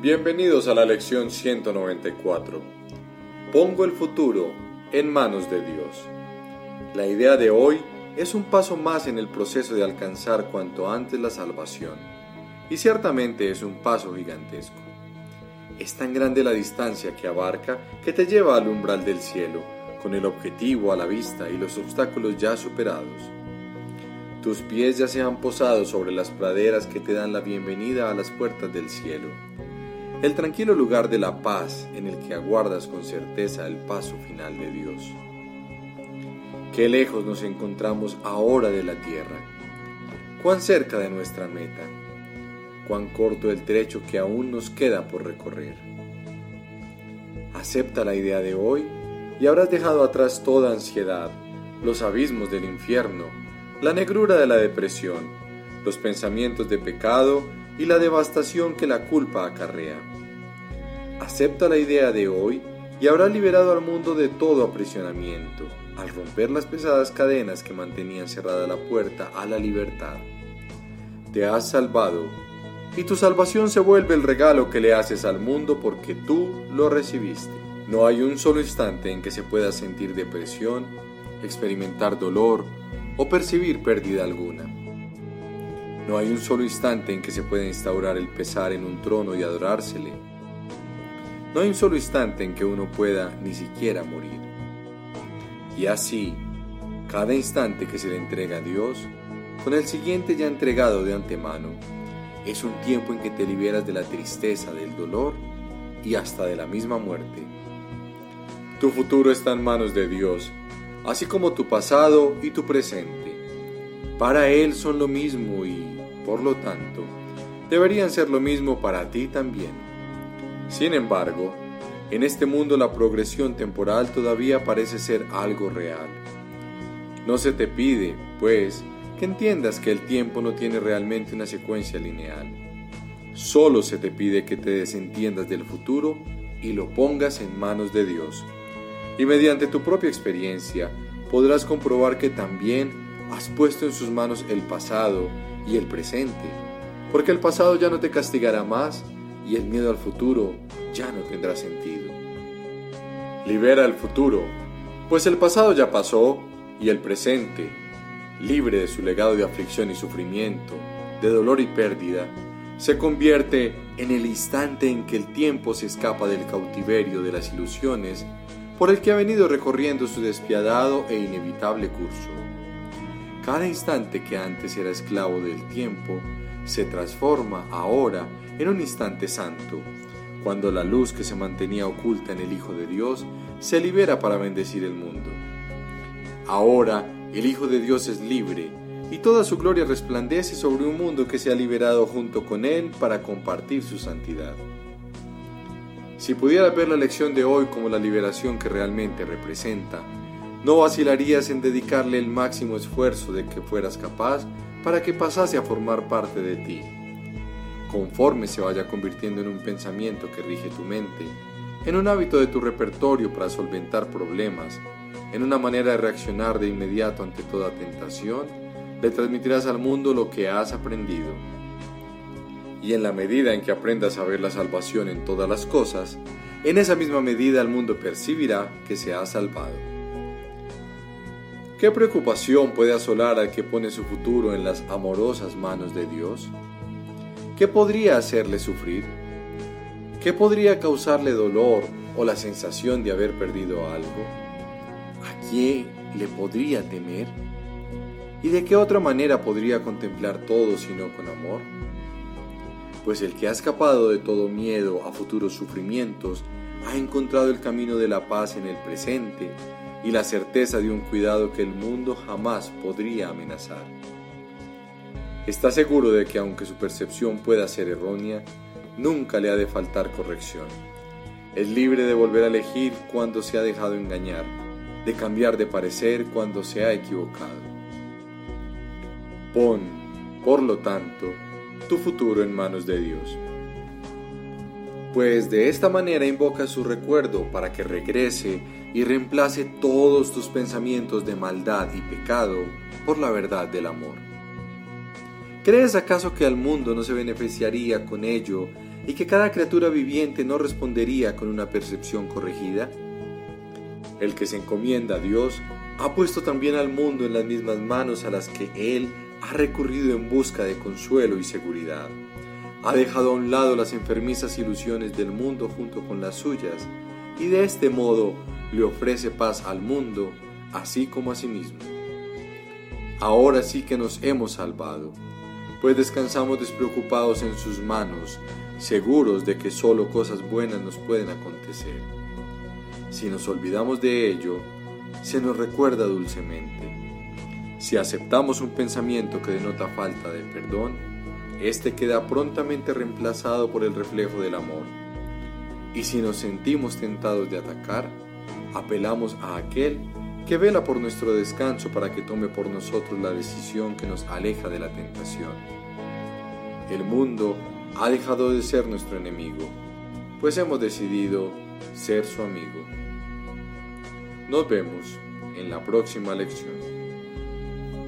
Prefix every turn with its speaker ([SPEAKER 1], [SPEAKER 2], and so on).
[SPEAKER 1] Bienvenidos a la lección 194. Pongo el futuro en manos de Dios. La idea de hoy es un paso más en el proceso de alcanzar cuanto antes la salvación. Y ciertamente es un paso gigantesco. Es tan grande la distancia que abarca que te lleva al umbral del cielo, con el objetivo a la vista y los obstáculos ya superados. Tus pies ya se han posado sobre las praderas que te dan la bienvenida a las puertas del cielo el tranquilo lugar de la paz en el que aguardas con certeza el paso final de Dios. Qué lejos nos encontramos ahora de la tierra, cuán cerca de nuestra meta, cuán corto el trecho que aún nos queda por recorrer. Acepta la idea de hoy y habrás dejado atrás toda ansiedad, los abismos del infierno, la negrura de la depresión, los pensamientos de pecado y la devastación que la culpa acarrea. Acepta la idea de hoy y habrá liberado al mundo de todo aprisionamiento, al romper las pesadas cadenas que mantenían cerrada la puerta a la libertad. Te has salvado, y tu salvación se vuelve el regalo que le haces al mundo porque tú lo recibiste. No hay un solo instante en que se pueda sentir depresión, experimentar dolor o percibir pérdida alguna. No hay un solo instante en que se pueda instaurar el pesar en un trono y adorársele. No hay un solo instante en que uno pueda ni siquiera morir. Y así, cada instante que se le entrega a Dios, con el siguiente ya entregado de antemano, es un tiempo en que te liberas de la tristeza, del dolor y hasta de la misma muerte. Tu futuro está en manos de Dios, así como tu pasado y tu presente. Para Él son lo mismo y por lo tanto, deberían ser lo mismo para ti también. Sin embargo, en este mundo la progresión temporal todavía parece ser algo real. No se te pide, pues, que entiendas que el tiempo no tiene realmente una secuencia lineal. Solo se te pide que te desentiendas del futuro y lo pongas en manos de Dios. Y mediante tu propia experiencia podrás comprobar que también has puesto en sus manos el pasado y el presente, porque el pasado ya no te castigará más y el miedo al futuro ya no tendrá sentido. Libera el futuro, pues el pasado ya pasó y el presente, libre de su legado de aflicción y sufrimiento, de dolor y pérdida, se convierte en el instante en que el tiempo se escapa del cautiverio de las ilusiones por el que ha venido recorriendo su despiadado e inevitable curso. Cada instante que antes era esclavo del tiempo se transforma ahora en un instante santo, cuando la luz que se mantenía oculta en el Hijo de Dios se libera para bendecir el mundo. Ahora el Hijo de Dios es libre y toda su gloria resplandece sobre un mundo que se ha liberado junto con Él para compartir su santidad. Si pudiera ver la lección de hoy como la liberación que realmente representa, no vacilarías en dedicarle el máximo esfuerzo de que fueras capaz para que pasase a formar parte de ti. Conforme se vaya convirtiendo en un pensamiento que rige tu mente, en un hábito de tu repertorio para solventar problemas, en una manera de reaccionar de inmediato ante toda tentación, le transmitirás al mundo lo que has aprendido. Y en la medida en que aprendas a ver la salvación en todas las cosas, en esa misma medida el mundo percibirá que se ha salvado. ¿Qué preocupación puede asolar al que pone su futuro en las amorosas manos de Dios? ¿Qué podría hacerle sufrir? ¿Qué podría causarle dolor o la sensación de haber perdido algo? ¿A quién le podría temer? ¿Y de qué otra manera podría contemplar todo sino con amor? Pues el que ha escapado de todo miedo a futuros sufrimientos ha encontrado el camino de la paz en el presente y la certeza de un cuidado que el mundo jamás podría amenazar. Está seguro de que aunque su percepción pueda ser errónea, nunca le ha de faltar corrección. Es libre de volver a elegir cuando se ha dejado engañar, de cambiar de parecer cuando se ha equivocado. Pon, por lo tanto, tu futuro en manos de Dios. Pues de esta manera invoca su recuerdo para que regrese y reemplace todos tus pensamientos de maldad y pecado por la verdad del amor. ¿Crees acaso que al mundo no se beneficiaría con ello y que cada criatura viviente no respondería con una percepción corregida? El que se encomienda a Dios ha puesto también al mundo en las mismas manos a las que Él ha recurrido en busca de consuelo y seguridad. Ha dejado a un lado las enfermizas ilusiones del mundo junto con las suyas, y de este modo le ofrece paz al mundo, así como a sí mismo. Ahora sí que nos hemos salvado, pues descansamos despreocupados en sus manos, seguros de que solo cosas buenas nos pueden acontecer. Si nos olvidamos de ello, se nos recuerda dulcemente. Si aceptamos un pensamiento que denota falta de perdón, éste queda prontamente reemplazado por el reflejo del amor. Y si nos sentimos tentados de atacar, apelamos a aquel que vela por nuestro descanso para que tome por nosotros la decisión que nos aleja de la tentación. El mundo ha dejado de ser nuestro enemigo, pues hemos decidido ser su amigo. Nos vemos en la próxima lección.